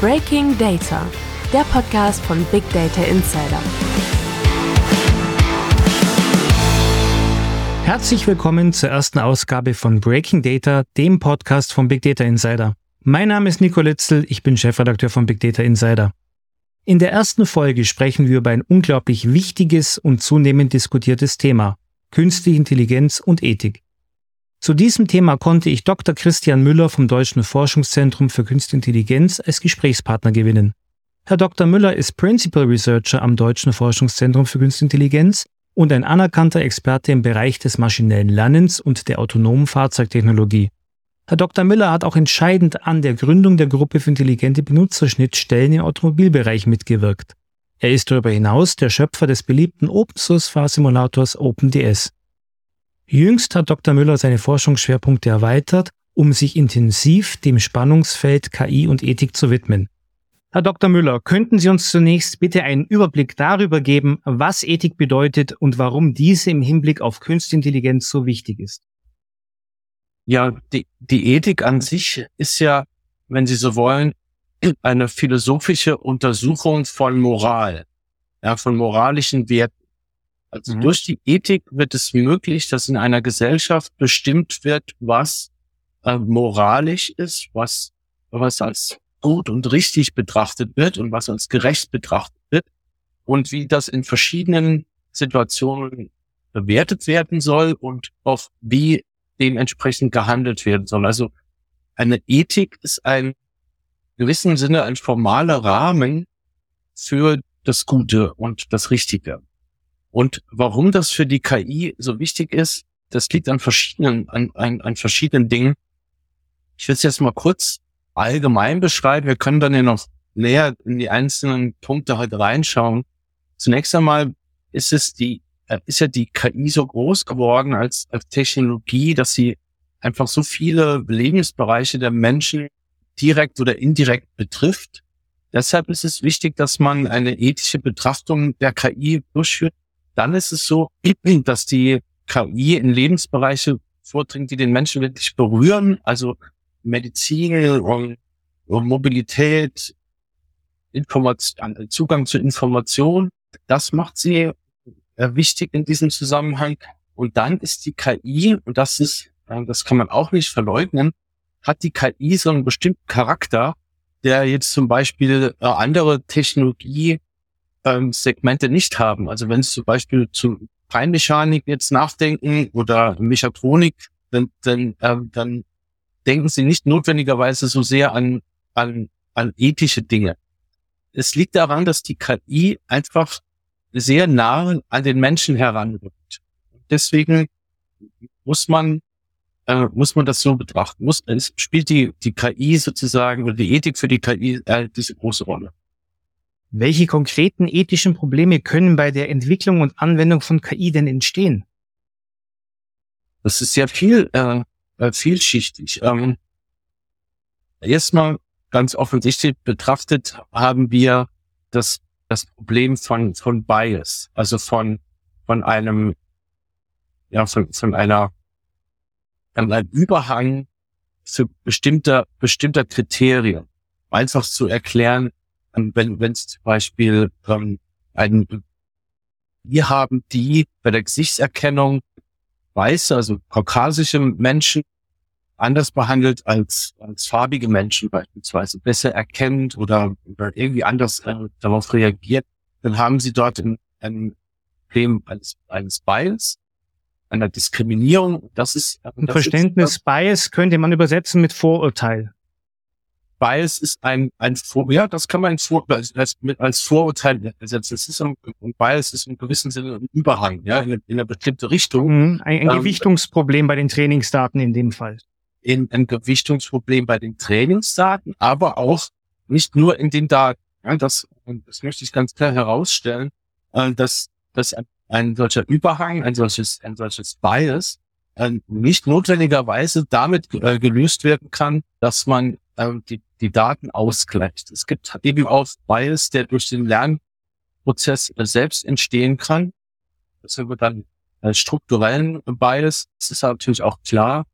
Breaking Data, der Podcast von Big Data Insider. Herzlich willkommen zur ersten Ausgabe von Breaking Data, dem Podcast von Big Data Insider. Mein Name ist Nico Litzel, ich bin Chefredakteur von Big Data Insider. In der ersten Folge sprechen wir über ein unglaublich wichtiges und zunehmend diskutiertes Thema, künstliche Intelligenz und Ethik. Zu diesem Thema konnte ich Dr. Christian Müller vom Deutschen Forschungszentrum für Künstliche Intelligenz als Gesprächspartner gewinnen. Herr Dr. Müller ist Principal Researcher am Deutschen Forschungszentrum für Künstliche Intelligenz und ein anerkannter Experte im Bereich des maschinellen Lernens und der autonomen Fahrzeugtechnologie. Herr Dr. Müller hat auch entscheidend an der Gründung der Gruppe für intelligente Benutzerschnittstellen im Automobilbereich mitgewirkt. Er ist darüber hinaus der Schöpfer des beliebten Open-Source-Fahrsimulators OpenDS. Jüngst hat Dr. Müller seine Forschungsschwerpunkte erweitert, um sich intensiv dem Spannungsfeld KI und Ethik zu widmen. Herr Dr. Müller, könnten Sie uns zunächst bitte einen Überblick darüber geben, was Ethik bedeutet und warum diese im Hinblick auf Künstliche Intelligenz so wichtig ist? Ja, die, die Ethik an sich ist ja, wenn Sie so wollen, eine philosophische Untersuchung von Moral, ja, von moralischen Werten. Also mhm. durch die Ethik wird es möglich, dass in einer Gesellschaft bestimmt wird, was äh, moralisch ist, was, was als gut und richtig betrachtet wird und was als gerecht betrachtet wird und wie das in verschiedenen Situationen bewertet werden soll und auf wie dementsprechend gehandelt werden soll. Also eine Ethik ist ein gewissen Sinne ein formaler Rahmen für das Gute und das Richtige. Und warum das für die KI so wichtig ist, das liegt an verschiedenen, an, an, an verschiedenen Dingen. Ich will es jetzt mal kurz allgemein beschreiben. Wir können dann ja noch näher in die einzelnen Punkte heute reinschauen. Zunächst einmal ist es die, äh, ist ja die KI so groß geworden als, als Technologie, dass sie einfach so viele Lebensbereiche der Menschen direkt oder indirekt betrifft. Deshalb ist es wichtig, dass man eine ethische Betrachtung der KI durchführt dann ist es so, dass die KI in Lebensbereiche vordringt, die den Menschen wirklich berühren, also Medizin und, Mobilität, Information, Zugang zu Information. Das macht sie äh, wichtig in diesem Zusammenhang. Und dann ist die KI, und das ist, äh, das kann man auch nicht verleugnen, hat die KI so einen bestimmten Charakter, der jetzt zum Beispiel äh, andere Technologie ähm, Segmente nicht haben. Also wenn Sie zum Beispiel zu Feinmechanik jetzt nachdenken oder Mechatronik, dann, dann, ähm, dann denken Sie nicht notwendigerweise so sehr an, an, an ethische Dinge. Es liegt daran, dass die KI einfach sehr nah an den Menschen heranrückt. Deswegen muss man äh, muss man das so betrachten. Muss, es spielt die, die KI sozusagen oder die Ethik für die KI äh, diese große Rolle. Welche konkreten ethischen Probleme können bei der Entwicklung und Anwendung von KI denn entstehen? Das ist sehr viel, äh, äh, vielschichtig. Ähm, erstmal ganz offensichtlich betrachtet haben wir das, das Problem von, von Bias, also von, von einem, ja, von, von einer, einem Überhang für bestimmter, bestimmter Kriterien. Einfach zu erklären, wenn wenn es zum Beispiel ähm, ein wir haben die bei der Gesichtserkennung weiße, also kaukasische Menschen anders behandelt als, als farbige Menschen beispielsweise, besser erkennt oder, oder irgendwie anders äh, darauf reagiert, dann haben sie dort ein, ein Problem eines, eines Bias, einer Diskriminierung. Das ist ein Verständnis ist, Bias könnte man übersetzen mit Vorurteil. Bias ist ein, ein Vor ja, das kann man als, Vor als, als Vorurteil ersetzen. Es ist ein, ein Bias ist in gewissem Sinne ein Überhang, ja, in, in eine bestimmte Richtung. Mhm, ein, ein ähm, Gewichtungsproblem bei den Trainingsdaten in dem Fall. In, ein Gewichtungsproblem bei den Trainingsdaten, aber auch nicht nur in den Daten. Ja, das, das möchte ich ganz klar herausstellen, äh, dass, dass ein, ein solcher Überhang, ein solches, ein solches Bias äh, nicht notwendigerweise damit äh, gelöst werden kann, dass man ähm, die, die Daten ausgleicht. Es gibt eben auch Bias, der durch den Lernprozess selbst entstehen kann. Das sind wir dann als strukturellen Bias. Es ist natürlich auch klar,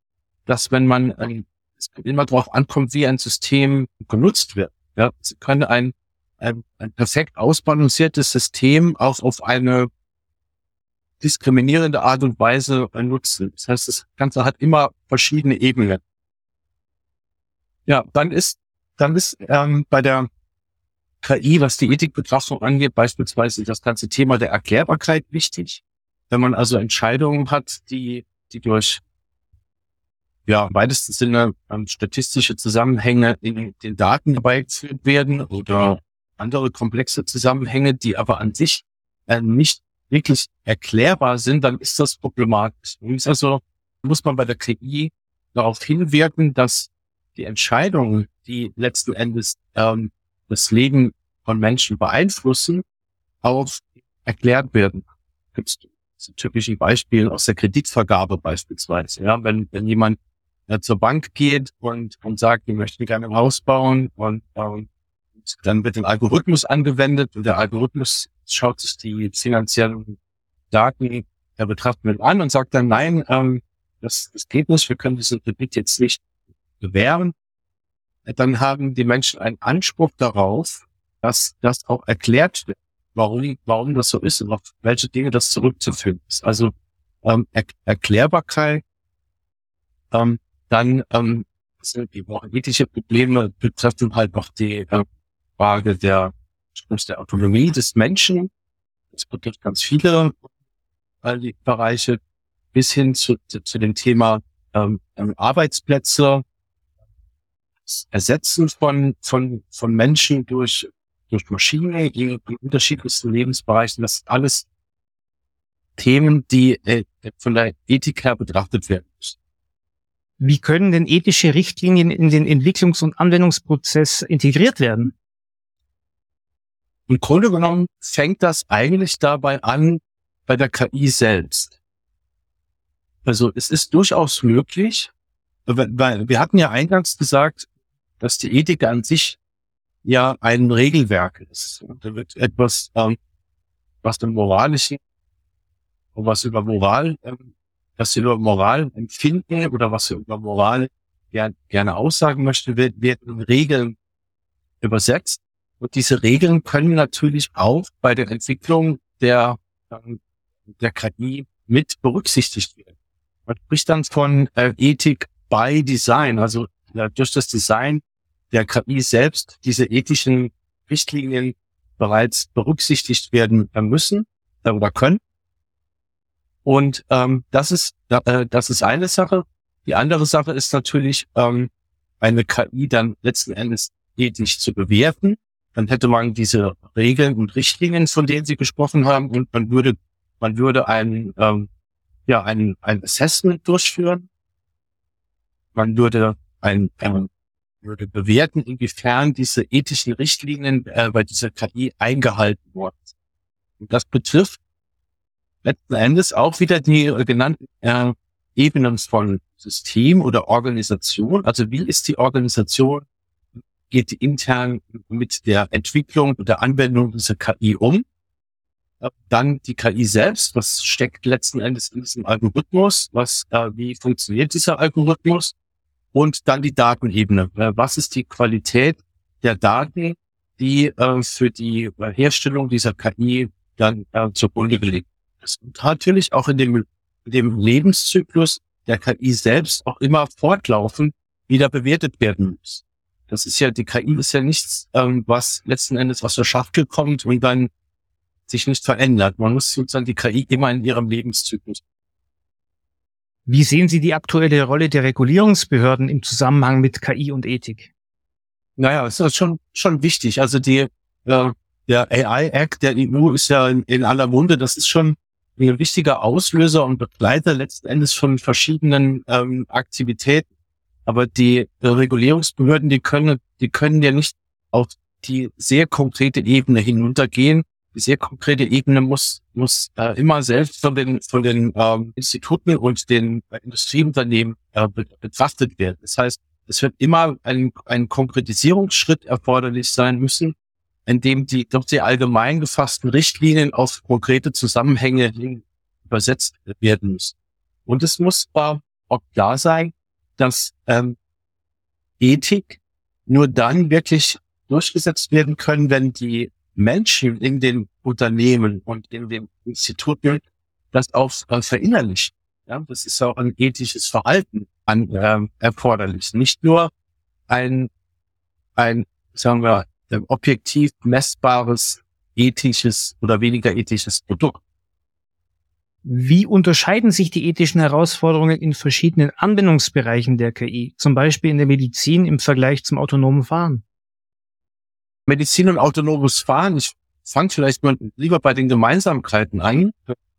dass wenn man, ähm, es immer darauf ankommt, wie ein System genutzt wird. Ja, sie können ein, ein, ein perfekt ausbalanciertes System auch auf eine diskriminierende Art und Weise nutzen. Das heißt, das Ganze hat immer verschiedene Ebenen. Ja, dann ist, dann ist ähm, bei der KI, was die Ethikbetrachtung angeht, beispielsweise das ganze Thema der Erklärbarkeit wichtig. Wenn man also Entscheidungen hat, die, die durch ja, im weitesten Sinne ähm, statistische Zusammenhänge in den Daten herbeigeführt werden oder andere komplexe Zusammenhänge, die aber an sich äh, nicht wirklich erklärbar sind, dann ist das problematisch. Also muss man bei der KI darauf hinwirken, dass die Entscheidungen, die letzten Endes ähm, das Leben von Menschen beeinflussen, auch erklärt werden. Gibt es typische Beispiele aus der Kreditvergabe beispielsweise. Ja, wenn, wenn jemand äh, zur Bank geht und, und sagt, wir möchten gerne ein Haus bauen und ähm, dann wird ein Algorithmus angewendet und der Algorithmus schaut sich die finanziellen Daten der Betrachtung an und sagt dann, nein, ähm, das, das geht nicht, wir können diesen Kredit jetzt nicht gewähren. Dann haben die Menschen einen Anspruch darauf, dass das auch erklärt wird, warum, warum das so ist und auf welche Dinge das zurückzuführen ist. Also ähm, er Erklärbarkeit ähm, dann ähm, sind die ethische Probleme betreffen halt noch die äh, Frage der, der Autonomie des Menschen. Das betrifft ganz viele äh, Bereiche bis hin zu, zu, zu dem Thema ähm, Arbeitsplätze, Ersetzen von, von, von Menschen durch, durch Maschinen in, in unterschiedlichsten Lebensbereichen. Das sind alles Themen, die äh, von der Ethik her betrachtet werden müssen. Wie können denn ethische Richtlinien in den Entwicklungs- und Anwendungsprozess integriert werden? Im Grunde genommen fängt das eigentlich dabei an bei der KI selbst. Also es ist durchaus möglich, weil wir hatten ja eingangs gesagt, dass die Ethik an sich ja ein Regelwerk ist. Da wird etwas, ähm, was dem Moralischen was über Moral ähm, was wir über Moral empfinden oder was wir über Moral gern, gerne aussagen möchten, wird, wird in Regeln übersetzt. Und diese Regeln können natürlich auch bei der Entwicklung der, ähm, der KI mit berücksichtigt werden. Man spricht dann von äh, Ethik by Design, also ja, durch das Design der KI selbst diese ethischen Richtlinien bereits berücksichtigt werden müssen äh, oder können. Und ähm, das ist äh, das ist eine Sache. Die andere Sache ist natürlich, ähm, eine KI dann letzten Endes ethisch zu bewerten. Dann hätte man diese Regeln und Richtlinien, von denen Sie gesprochen haben, und man würde man würde ein ähm, ja ein ein Assessment durchführen. Man würde ein, ein würde bewerten, inwiefern diese ethischen Richtlinien äh, bei dieser KI eingehalten wurden. Und das betrifft letzten Endes auch wieder die äh, genannten äh, Ebenen von System oder Organisation. Also wie ist die Organisation, geht die intern mit der Entwicklung und der Anwendung dieser KI um? Äh, dann die KI selbst, was steckt letzten Endes in diesem Algorithmus? Was, äh, wie funktioniert dieser Algorithmus? Und dann die Datenebene. Äh, was ist die Qualität der Daten, die äh, für die Herstellung dieser KI dann äh, zugrunde gelegt ist. Und natürlich auch in dem, dem Lebenszyklus der KI selbst auch immer fortlaufend wieder bewertet werden muss. Das ist ja, die KI ist ja nichts, ähm, was letzten Endes aus der Schachtel kommt und dann sich nicht verändert. Man muss sozusagen die KI immer in ihrem Lebenszyklus. Wie sehen Sie die aktuelle Rolle der Regulierungsbehörden im Zusammenhang mit KI und Ethik? Naja, es ist schon, schon wichtig. Also die, äh, der AI Act der EU ist ja in, in aller Munde. Das ist schon ein wichtiger Auslöser und Begleiter letzten Endes von verschiedenen ähm, Aktivitäten. Aber die äh, Regulierungsbehörden, die können, die können ja nicht auf die sehr konkrete Ebene hinuntergehen. Sehr konkrete Ebene muss, muss äh, immer selbst von den, von den ähm, Instituten und den äh, Industrieunternehmen äh, betrachtet werden. Das heißt, es wird immer ein, ein Konkretisierungsschritt erforderlich sein müssen, in dem die doch sehr allgemein gefassten Richtlinien auf konkrete Zusammenhänge hin übersetzt werden müssen. Und es muss auch klar sein, dass ähm, Ethik nur dann wirklich durchgesetzt werden können, wenn die Menschen in den Unternehmen und in den Instituten das auch äh, verinnerlichen. Ja, das ist auch ein ethisches Verhalten an, äh, erforderlich. Nicht nur ein, ein, sagen wir, objektiv messbares ethisches oder weniger ethisches Produkt. Wie unterscheiden sich die ethischen Herausforderungen in verschiedenen Anwendungsbereichen der KI, zum Beispiel in der Medizin im Vergleich zum autonomen Fahren? Medizin und autonomes Fahren, ich fange vielleicht mal lieber bei den Gemeinsamkeiten an,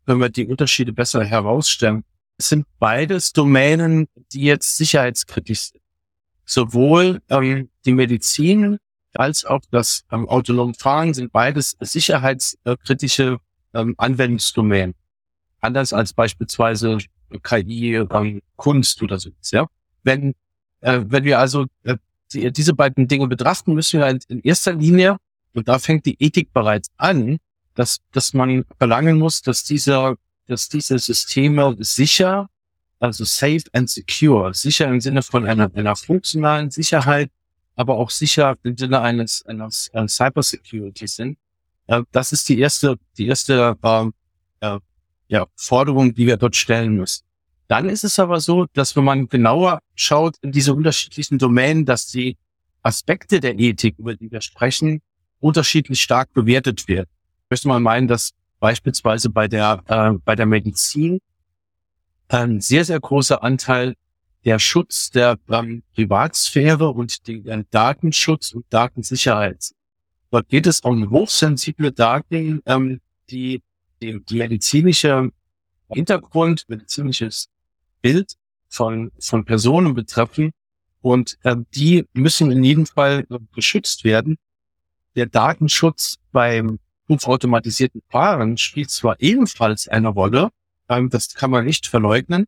wenn wir die Unterschiede besser herausstellen. Es sind beides Domänen, die jetzt sicherheitskritisch sind. Sowohl ähm, die Medizin als auch das ähm, autonome Fahren sind beides sicherheitskritische ähm, Anwendungsdomänen. Anders als beispielsweise KI, ähm, Kunst oder so. Ja? Wenn, äh, wenn wir also äh, die, diese beiden Dinge betrachten, müssen wir in erster Linie, und da fängt die Ethik bereits an, dass, dass man verlangen muss, dass dieser, dass diese Systeme sicher, also safe and secure, sicher im Sinne von einer, einer funktionalen Sicherheit, aber auch sicher im Sinne eines, eines äh, Cybersecurity sind. Äh, das ist die erste, die erste äh, äh, ja, Forderung, die wir dort stellen müssen. Dann ist es aber so, dass wenn man genauer schaut in diese unterschiedlichen Domänen, dass die Aspekte der Ethik, über die wir sprechen, unterschiedlich stark bewertet werden. Ich möchte mal meinen, dass beispielsweise bei der, äh, bei der Medizin ein sehr, sehr großer Anteil der Schutz der ähm, Privatsphäre und den äh, Datenschutz und Datensicherheit. Dort geht es um hochsensible Daten, ähm, die, die, die medizinische Hintergrund, medizinisches Bild von, von Personen betreffen. Und äh, die müssen in jedem Fall geschützt werden. Der Datenschutz beim hochautomatisierten Fahren spielt zwar ebenfalls eine Rolle, ähm, das kann man nicht verleugnen,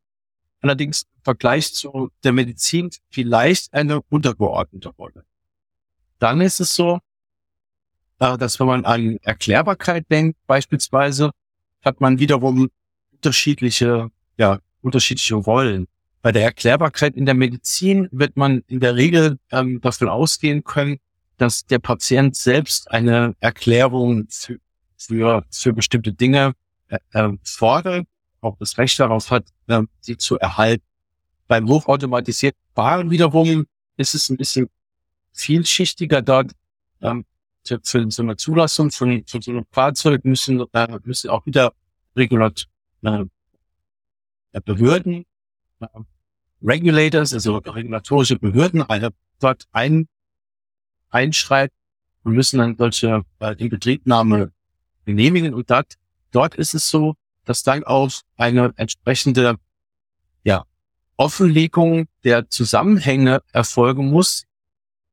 allerdings im Vergleich zu der Medizin vielleicht eine untergeordnete Rolle. Dann ist es so, äh, dass wenn man an Erklärbarkeit denkt, beispielsweise, hat man wiederum unterschiedliche, ja, unterschiedliche Rollen. Bei der Erklärbarkeit in der Medizin wird man in der Regel ähm, davon ausgehen können, dass der Patient selbst eine Erklärung für, für, für bestimmte Dinge äh, äh fordert auch das Recht darauf hat, äh, sie zu erhalten. Beim hochautomatisierten Fahren wiederum ist es ein bisschen vielschichtiger dort. Ähm, für so eine Zulassung von, von so einem Fahrzeug müssen, äh, müssen auch wieder Regulat äh, Behörden, äh, Regulators, also regulatorische Behörden, eine, dort ein, einschreiten und müssen dann solche äh, Inbetriebnahme genehmigen. Und dort, dort ist es so, dass dann auch eine entsprechende ja, Offenlegung der Zusammenhänge erfolgen muss,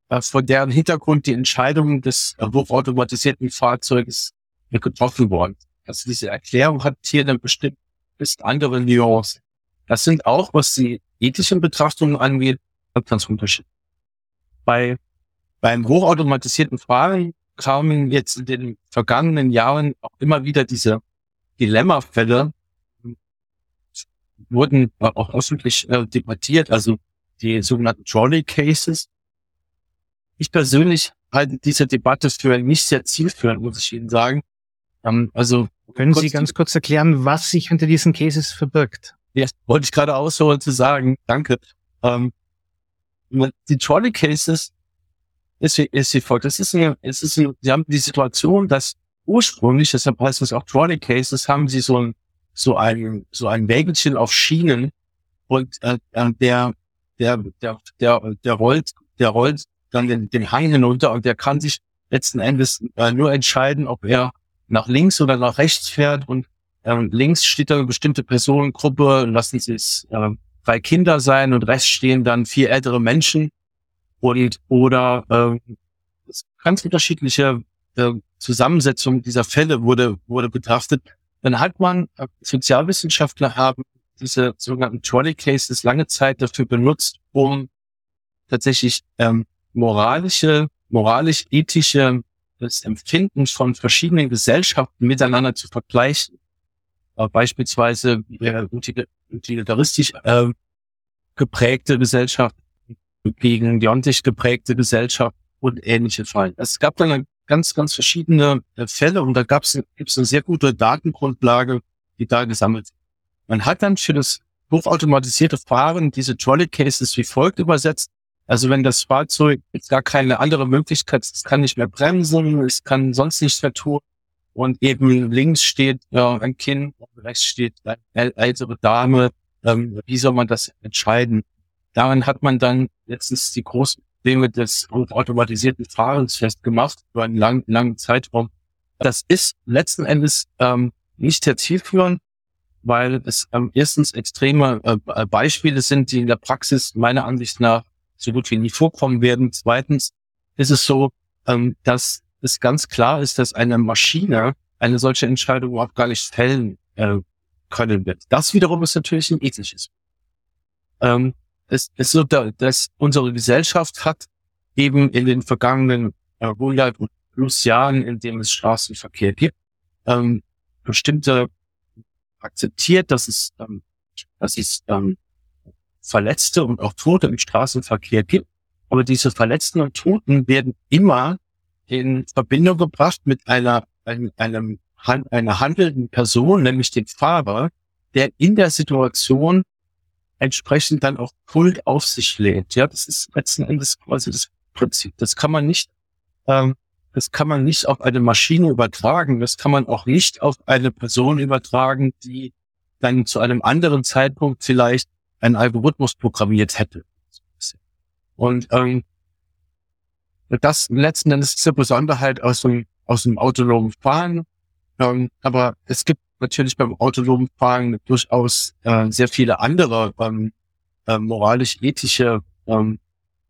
äh, von deren Hintergrund die Entscheidung des äh, hochautomatisierten Fahrzeuges getroffen worden. Also diese Erklärung hat hier dann bestimmt ist andere Nuancen. Das sind auch, was die ethischen Betrachtungen angeht, ganz unterschiedlich. Bei, beim hochautomatisierten Fahren kamen jetzt in den vergangenen Jahren auch immer wieder diese Dilemmafälle wurden auch öffentlich äh, debattiert, also die sogenannten Trolley Cases. Ich persönlich halte diese Debatte für nicht sehr zielführend, muss ich Ihnen sagen. Ähm, also können Sie ganz kurz erklären, was sich hinter diesen Cases verbirgt? Ja, wollte ich gerade ausholen zu sagen. Danke. Ähm, die Trolley Cases ist wie, ist wie folgt. Das ist eine, es ist eine, Sie haben die Situation, dass ursprünglich, deshalb heißt es auch Trolley Cases, haben sie so ein, so ein, so ein Wägelchen auf Schienen und äh, äh, der, der, der, der, der rollt, der rollt dann den, den Hang hinunter und der kann sich letzten Endes äh, nur entscheiden, ob er nach links oder nach rechts fährt und äh, links steht da eine bestimmte Personengruppe, lassen sie es äh, drei Kinder sein und rechts stehen dann vier ältere Menschen und oder äh, ganz unterschiedliche äh, Zusammensetzung dieser Fälle wurde, wurde betrachtet, dann hat man, äh, Sozialwissenschaftler haben diese sogenannten Trolley Cases lange Zeit dafür benutzt, um tatsächlich ähm, moralische, moralisch-ethische das Empfinden von verschiedenen Gesellschaften miteinander zu vergleichen. Äh, beispielsweise äh, utilitaristisch äh, geprägte Gesellschaft gegen diontisch geprägte Gesellschaft und ähnliche Fälle. Es gab dann ganz, ganz verschiedene äh, Fälle und da gab es gibt's eine sehr gute Datengrundlage, die da gesammelt wird. Man hat dann für das hochautomatisierte Fahren diese Trolley Cases wie folgt übersetzt. Also wenn das Fahrzeug jetzt gar keine andere Möglichkeit, es kann nicht mehr bremsen, es kann sonst nichts mehr tun und eben links steht ja, ein Kind, rechts steht eine ältere Dame, ähm, wie soll man das entscheiden? Daran hat man dann letztens die großen Probleme des automatisierten Fahrens festgemacht über einen langen, langen Zeitraum. Das ist letzten Endes ähm, nicht sehr zielführend, weil es ähm, erstens extreme äh, Beispiele sind, die in der Praxis meiner Ansicht nach so gut wie nie vorkommen werden. Zweitens ist es so, ähm, dass es ganz klar ist, dass eine Maschine eine solche Entscheidung überhaupt gar nicht fällen äh, können wird. Das wiederum ist natürlich ein ethisches. Ähm, es ist so, dass unsere Gesellschaft hat eben in den vergangenen äh, 100 plus Jahren, in dem es Straßenverkehr gibt, ähm, bestimmte akzeptiert, dass es, ähm, dass es ähm, Verletzte und auch Tote im Straßenverkehr gibt. Aber diese Verletzten und Toten werden immer in Verbindung gebracht mit einer, einem, einem, einer handelnden Person, nämlich dem Fahrer, der in der Situation entsprechend dann auch Kult auf sich lädt. Ja, das ist letzten Endes quasi das Prinzip. Das kann man nicht, ähm, das kann man nicht auf eine Maschine übertragen. Das kann man auch nicht auf eine Person übertragen, die dann zu einem anderen Zeitpunkt vielleicht einen Algorithmus programmiert hätte. Und ähm, das letzten Endes ist eine Besonderheit aus dem, aus dem autonomen Fahren. Ähm, aber es gibt natürlich beim autonomen Fahren durchaus äh, sehr viele andere ähm, äh, moralisch-ethische ähm,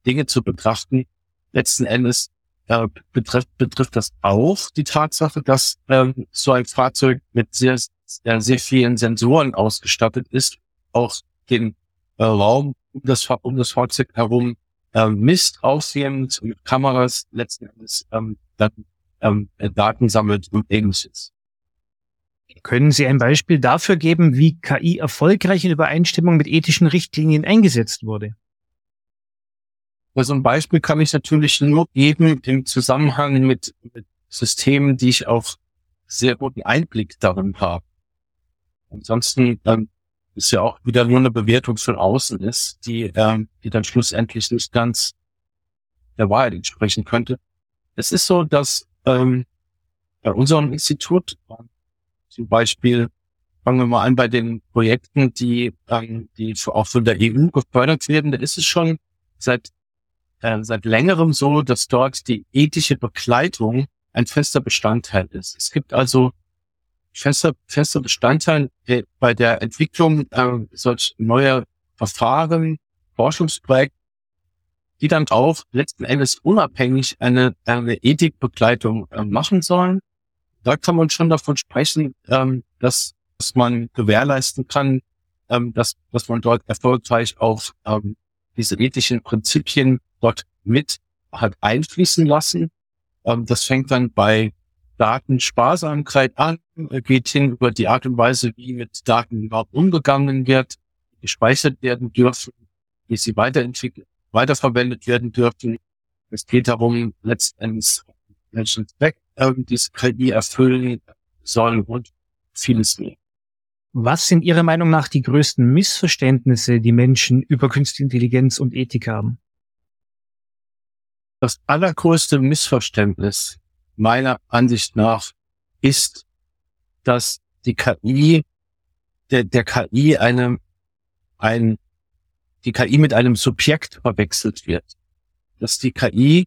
Dinge zu betrachten. Letzten Endes äh, betrifft, betrifft das auch die Tatsache, dass ähm, so ein Fahrzeug mit sehr, sehr, sehr vielen Sensoren ausgestattet ist, auch den äh, Raum um das, um das Fahrzeug herum äh, misst, aussehend mit Kameras letzten Endes ähm, dann, ähm, Daten sammelt und ähnliches. Können Sie ein Beispiel dafür geben, wie KI erfolgreich in Übereinstimmung mit ethischen Richtlinien eingesetzt wurde? Also ein Beispiel kann ich natürlich nur geben im Zusammenhang mit, mit Systemen, die ich auch sehr guten Einblick darin habe. Ansonsten ähm, ist ja auch wieder nur eine Bewertung von außen ist, die, ähm, die dann schlussendlich nicht ganz der Wahrheit entsprechen könnte. Es ist so, dass ähm, bei unserem Institut zum Beispiel fangen wir mal an bei den Projekten, die, ähm, die auch von der EU gefördert werden. Da ist es schon seit, äh, seit längerem so, dass dort die ethische Begleitung ein fester Bestandteil ist. Es gibt also fester, fester Bestandteil bei der Entwicklung äh, solch neuer Verfahren, Forschungsprojekte, die dann auch letzten Endes unabhängig eine, eine Ethikbegleitung äh, machen sollen da kann man schon davon sprechen, ähm, dass, dass man gewährleisten kann, ähm, dass, dass man dort erfolgreich auch ähm, diese ethischen Prinzipien dort mit hat einfließen lassen. Ähm, das fängt dann bei Datensparsamkeit an, geht hin über die Art und Weise, wie mit Daten überhaupt umgegangen wird, gespeichert werden dürfen, wie sie weiterentwickelt, weiterverwendet werden dürfen. Es geht darum, letztendlich welchen Zweck diese KI erfüllen sollen und vieles mehr. Was sind Ihrer Meinung nach die größten Missverständnisse, die Menschen über künstliche Intelligenz und Ethik haben? Das allergrößte Missverständnis meiner Ansicht nach ist, dass die KI, der, der KI einem, ein, die KI mit einem Subjekt verwechselt wird. Dass die KI,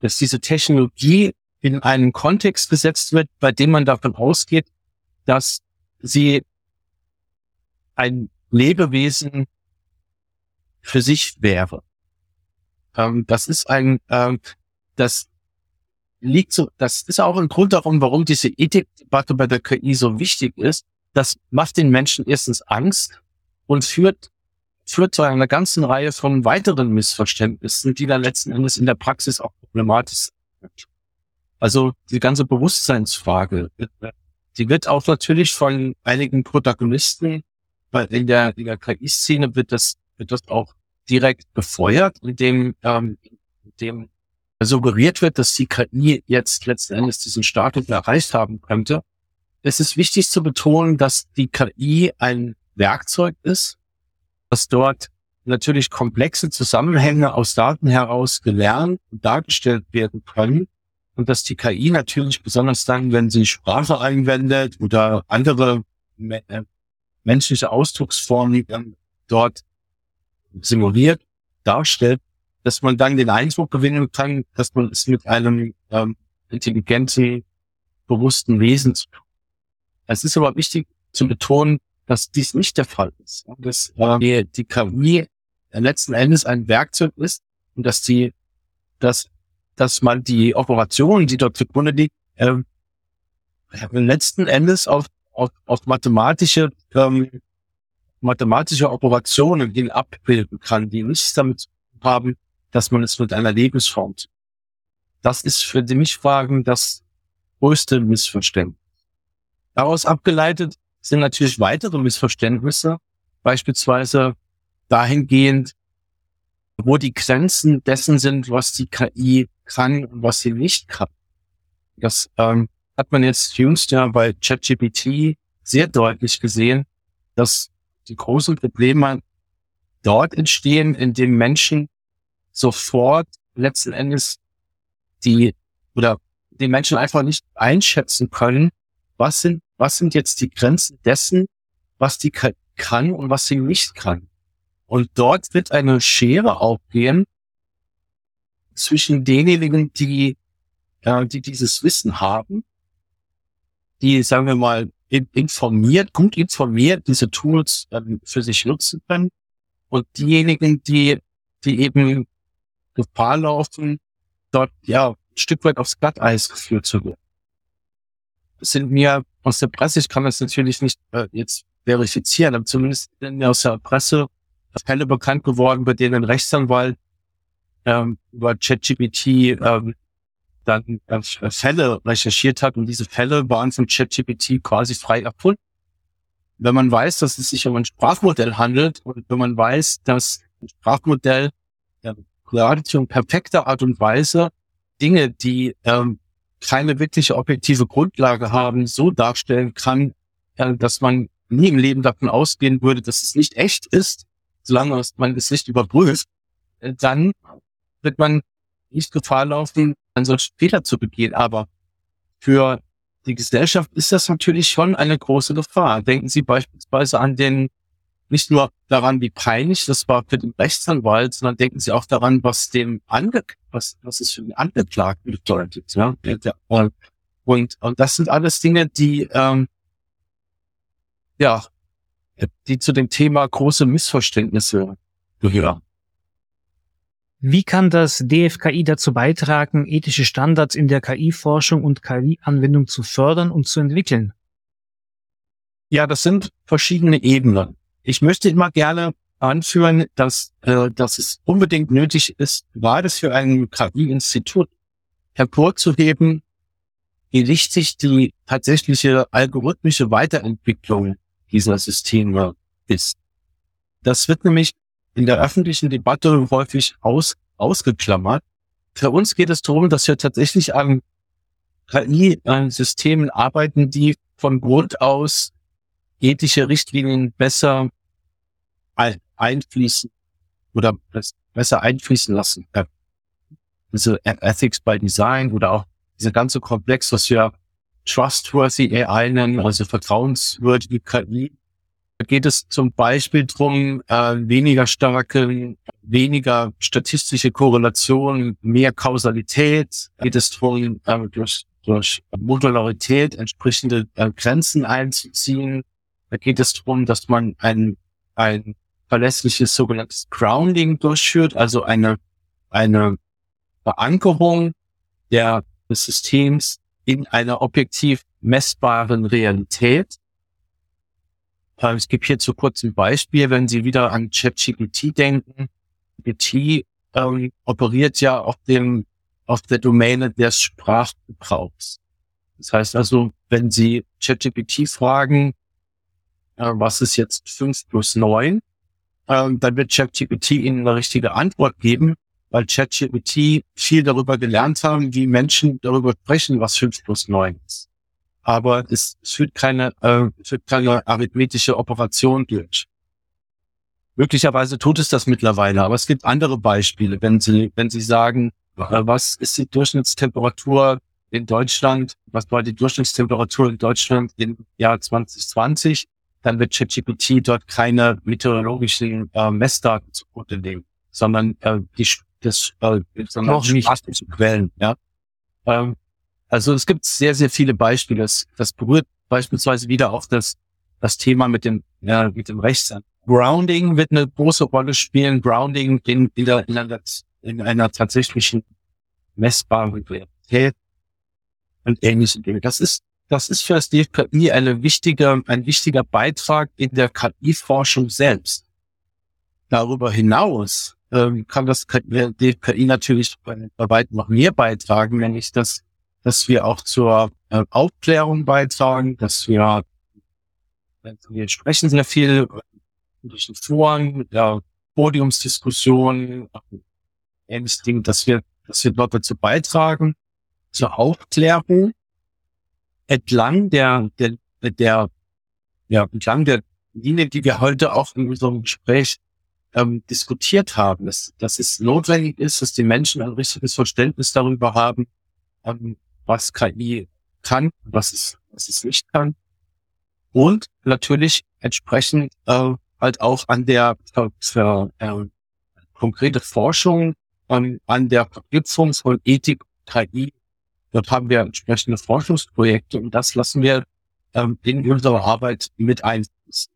dass diese Technologie in einen Kontext gesetzt wird, bei dem man davon ausgeht, dass sie ein Lebewesen für sich wäre. Ähm, das ist ein, ähm, das liegt so, das ist auch ein Grund darum, warum diese Ethikdebatte bei der KI so wichtig ist. Das macht den Menschen erstens Angst und führt, führt zu einer ganzen Reihe von weiteren Missverständnissen, die dann letzten Endes in der Praxis auch problematisch sind. Also die ganze Bewusstseinsfrage, die wird auch natürlich von einigen Protagonisten, weil in der, in der KI-Szene wird das, wird das auch direkt befeuert, indem, ähm, indem suggeriert wird, dass die KI jetzt letzten Endes diesen Status erreicht haben könnte. Es ist wichtig zu betonen, dass die KI ein Werkzeug ist, dass dort natürlich komplexe Zusammenhänge aus Daten heraus gelernt und dargestellt werden können und dass die KI natürlich besonders dann, wenn sie Sprache einwendet oder andere äh, menschliche Ausdrucksformen dort simuliert, darstellt, dass man dann den Eindruck gewinnen kann, dass man es mit einem ähm, intelligenten, bewussten Wesen zu tun. Es ist aber wichtig zu betonen, dass dies nicht der Fall ist. Dass äh, die, die KI letzten Endes ein Werkzeug ist und dass die, dass, dass man die Operation, die dort zugrunde liegt, äh, letzten Endes auf, auf, auf mathematische ähm, mathematische Operationen hin abbilden kann, die nichts damit haben, dass man es mit einer Lebensform tut. Das ist für mich Fragen das größte Missverständnis. Daraus abgeleitet sind natürlich weitere Missverständnisse, beispielsweise dahingehend, wo die Grenzen dessen sind, was die KI kann und was sie nicht kann. Das ähm, hat man jetzt jüngst ja bei ChatGPT sehr deutlich gesehen, dass die großen Probleme dort entstehen, in dem Menschen sofort letzten Endes die oder die Menschen einfach nicht einschätzen können, was sind, was sind jetzt die Grenzen dessen, was die kann und was sie nicht kann. Und dort wird eine Schere aufgehen zwischen denjenigen, die, äh, die dieses Wissen haben, die, sagen wir mal, informiert, gut informiert diese Tools ähm, für sich nutzen können und diejenigen, die, die eben Gefahr laufen, dort ja ein Stück weit aufs Glatteis geführt zu werden. Das sind mir aus der Presse, ich kann das natürlich nicht äh, jetzt verifizieren, aber zumindest aus der Presse Fälle bekannt geworden, bei denen ein Rechtsanwalt ähm, über ChatGPT ähm, dann äh, Fälle recherchiert hat und diese Fälle waren von ChatGPT quasi frei erfunden. Wenn man weiß, dass es sich um ein Sprachmodell handelt und wenn man weiß, dass ein Sprachmodell ja, geradezu in perfekter Art und Weise Dinge, die ähm, keine wirkliche objektive Grundlage haben, so darstellen kann, äh, dass man nie im Leben davon ausgehen würde, dass es nicht echt ist, solange man es nicht überprüft, äh, dann wird man nicht Gefahr laufen, einen solchen Fehler zu begehen. Aber für die Gesellschaft ist das natürlich schon eine große Gefahr. Denken Sie beispielsweise an den, nicht nur daran, wie peinlich das war für den Rechtsanwalt, sondern denken Sie auch daran, was dem Ange was, was es für den Angeklagten bedeutet. Ja? Und, und das sind alles Dinge, die, ähm, ja, die zu dem Thema große Missverständnisse gehören. Wie kann das DFKI dazu beitragen, ethische Standards in der KI-Forschung und KI-Anwendung zu fördern und zu entwickeln? Ja, das sind verschiedene Ebenen. Ich möchte immer gerne anführen, dass, äh, dass es unbedingt nötig ist, gerade für ein KI-Institut hervorzuheben, wie wichtig die tatsächliche algorithmische Weiterentwicklung dieser Systeme ist. Das wird nämlich in der öffentlichen Debatte häufig aus, ausgeklammert. Für uns geht es darum, dass wir tatsächlich an KI-Systemen arbeiten, die von Grund aus ethische Richtlinien besser einfließen oder besser einfließen lassen. Diese Ethics by Design oder auch dieser ganze Komplex, was wir Trustworthy AI nennen, also vertrauenswürdige KI. Da geht es zum Beispiel drum, äh, weniger starke, weniger statistische Korrelation, mehr Kausalität. Da geht es drum, äh, durch, durch Modularität entsprechende äh, Grenzen einzuziehen. Da geht es drum, dass man ein, ein verlässliches sogenanntes Grounding durchführt, also eine, eine Verankerung der, des Systems in einer objektiv messbaren Realität. Ähm, es gibt hierzu kurz ein Beispiel, wenn Sie wieder an ChatGPT denken. GPT ähm, operiert ja auf dem, auf der Domäne des Sprachgebrauchs. Das heißt also, wenn Sie ChatGPT fragen, äh, was ist jetzt 5 plus 9, ähm, dann wird ChatGPT Ihnen eine richtige Antwort geben, weil ChatGPT viel darüber gelernt haben, wie Menschen darüber sprechen, was 5 plus 9 ist. Aber es, führt keine, äh, es führt keine arithmetische Operation durch. Möglicherweise tut es das mittlerweile, aber es gibt andere Beispiele, wenn Sie, wenn Sie sagen, äh, was ist die Durchschnittstemperatur in Deutschland, was war die Durchschnittstemperatur in Deutschland im Jahr 2020? Dann wird ChatGPT dort keine meteorologischen äh, Messdaten zugrunde nehmen, sondern äh, die das äh, sondern Noch nicht. zu Quellen. Ja? Ähm, also es gibt sehr, sehr viele Beispiele. Das, das berührt beispielsweise wieder auch das, das Thema mit dem, ja, mit dem Rechtsamt. Grounding wird eine große Rolle spielen. Grounding in, in, der, in, einer, in einer tatsächlichen messbaren Realität und ähnliche Dinge. Das ist, das ist für das DFKI eine wichtige, ein wichtiger Beitrag in der KI-Forschung selbst. Darüber hinaus ähm, kann das DFKI natürlich bei, bei weitem noch mehr beitragen, nämlich dass, dass wir auch zur äh, Aufklärung beitragen, dass wir, wir sprechen sehr viel durch den Foren, mit der Podiumsdiskussion, ähnliches Ding, dass wir, dass wir dort dazu beitragen, zur Aufklärung entlang der, der, der, ja, entlang der Linie, die wir heute auch in unserem Gespräch ähm, diskutiert haben, dass, dass es notwendig ist, dass die Menschen ein richtiges Verständnis darüber haben, ähm, was KI kann, was es, was es nicht kann. Und natürlich entsprechend äh, halt auch an der für, für, äh, konkrete Forschung ähm, an der Verknüpfung von Ethik und KI Dort haben wir entsprechende Forschungsprojekte und das lassen wir ähm, in unserer Arbeit mit einfließen.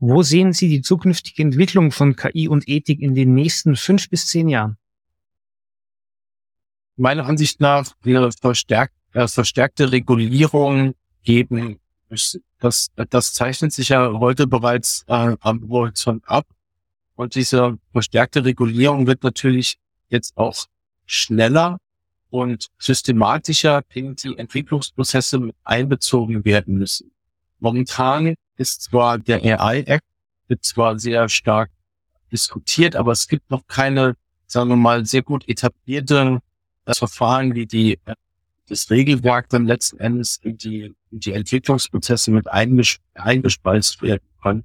Wo sehen Sie die zukünftige Entwicklung von KI und Ethik in den nächsten fünf bis zehn Jahren? Meiner Ansicht nach wäre verstärkt, äh, verstärkte Regulierung geben müssen. Das, das zeichnet sich ja heute bereits äh, am Horizont ab. Und diese verstärkte Regulierung wird natürlich jetzt auch schneller und systematischer in die Entwicklungsprozesse mit einbezogen werden müssen. Momentan ist zwar der AI Act wird zwar sehr stark diskutiert, aber es gibt noch keine, sagen wir mal, sehr gut etablierte äh, Verfahren, wie die äh, das Regelwerk dann letzten Endes in die, in die Entwicklungsprozesse mit einges eingespeist werden kann.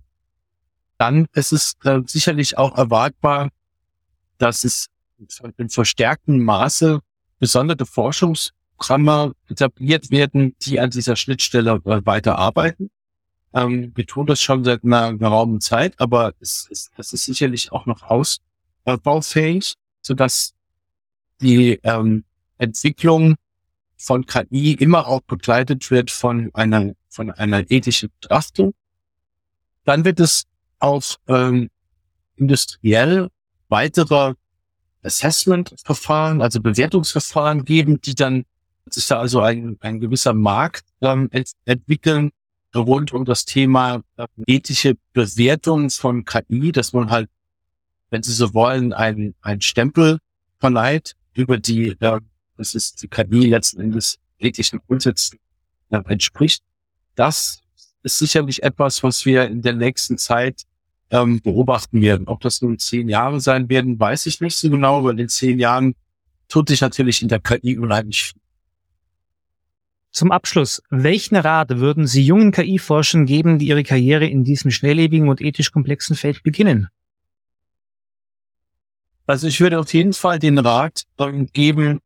Dann ist es äh, sicherlich auch erwartbar, dass es in verstärktem Maße gesonderte Forschungsprogramme etabliert werden, die an dieser Schnittstelle weiterarbeiten. Ähm, wir tun das schon seit einer geraumen Zeit, aber es, es, das ist sicherlich auch noch ausbaufähig, sodass die ähm, Entwicklung von KI immer auch begleitet wird von einer, von einer ethischen Betrachtung. Dann wird es auch ähm, industriell weitere Assessment-Verfahren, also Bewertungsverfahren geben, die dann sich da also ein, ein gewisser Markt ähm, ent entwickeln rund um das Thema äh, ethische Bewertung von KI, dass man halt, wenn Sie so wollen, ein, ein Stempel verleiht über die, äh, das ist die KI letzten Endes ethischen Grundsätzen äh, entspricht. Das ist sicherlich etwas, was wir in der nächsten Zeit ähm, beobachten werden. Ob das nun zehn Jahre sein werden, weiß ich nicht so genau, weil in zehn Jahren tut sich natürlich in der KI unheimlich viel. Zum Abschluss, welchen Rat würden Sie jungen KI-Forschern geben, die ihre Karriere in diesem schnelllebigen und ethisch komplexen Feld beginnen? Also ich würde auf jeden Fall den Rat geben,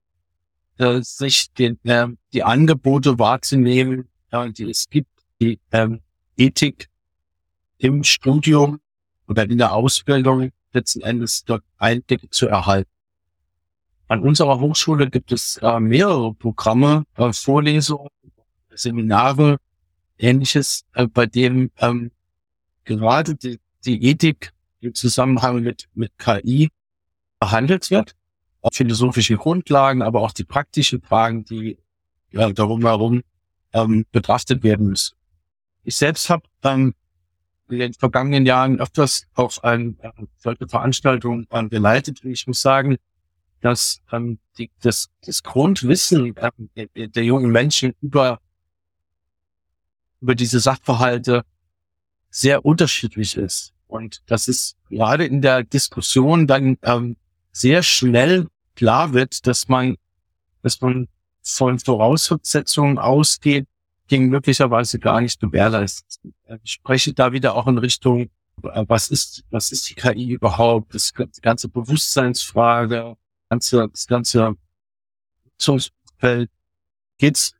äh, sich den, äh, die Angebote wahrzunehmen, äh, die es gibt, die ähm, Ethik im Studium oder in der Ausbildung letzten Endes dort Einblick zu erhalten. An unserer Hochschule gibt es äh, mehrere Programme, äh, Vorlesungen, Seminare, ähnliches, äh, bei dem ähm, gerade die, die Ethik im Zusammenhang mit, mit KI behandelt wird. Auch philosophische Grundlagen, aber auch die praktischen Fragen, die ja, darum herum ähm, betrachtet werden müssen. Ich selbst habe ähm, in den vergangenen Jahren öfters auch ein, äh, solche Veranstaltungen äh, geleitet. Und ich muss sagen, dass ähm, die, das, das Grundwissen äh, der jungen Menschen über, über diese Sachverhalte sehr unterschiedlich ist. Und das ist gerade in der Diskussion dann ähm, sehr schnell klar wird, dass man, dass man von Voraussetzungen ausgeht, die möglicherweise gar nicht gewährleistet Ich spreche da wieder auch in Richtung, äh, was ist, was ist die KI überhaupt? Das, ganze Bewusstseinsfrage, ganze, das ganze Nutzungsfeld geht's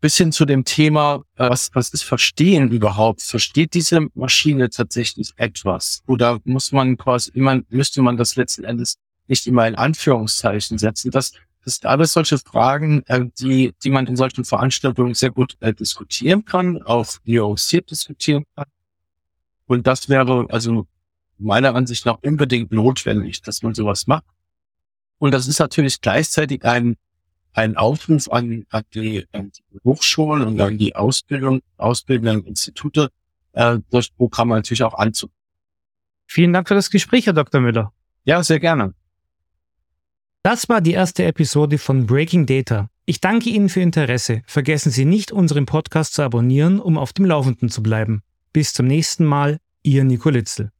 bis hin zu dem Thema, äh, was, was ist Verstehen überhaupt? Versteht diese Maschine tatsächlich etwas? Oder muss man quasi immer, müsste man das letzten Endes nicht immer in Anführungszeichen setzen? Das, das sind alles solche Fragen, äh, die, die man in solchen Veranstaltungen sehr gut äh, diskutieren kann, auch nuanciert diskutieren kann. Und das wäre also meiner Ansicht nach unbedingt notwendig, dass man sowas macht. Und das ist natürlich gleichzeitig ein ein Aufruf an, an, die, an die Hochschulen und an die Ausbildung, ausbildenden Institute, äh, das Programm natürlich auch anzu. Vielen Dank für das Gespräch, Herr Dr. Müller. Ja, sehr gerne. Das war die erste Episode von Breaking Data. Ich danke Ihnen für Ihr Interesse. Vergessen Sie nicht, unseren Podcast zu abonnieren, um auf dem Laufenden zu bleiben. Bis zum nächsten Mal, Ihr Nico Litzel.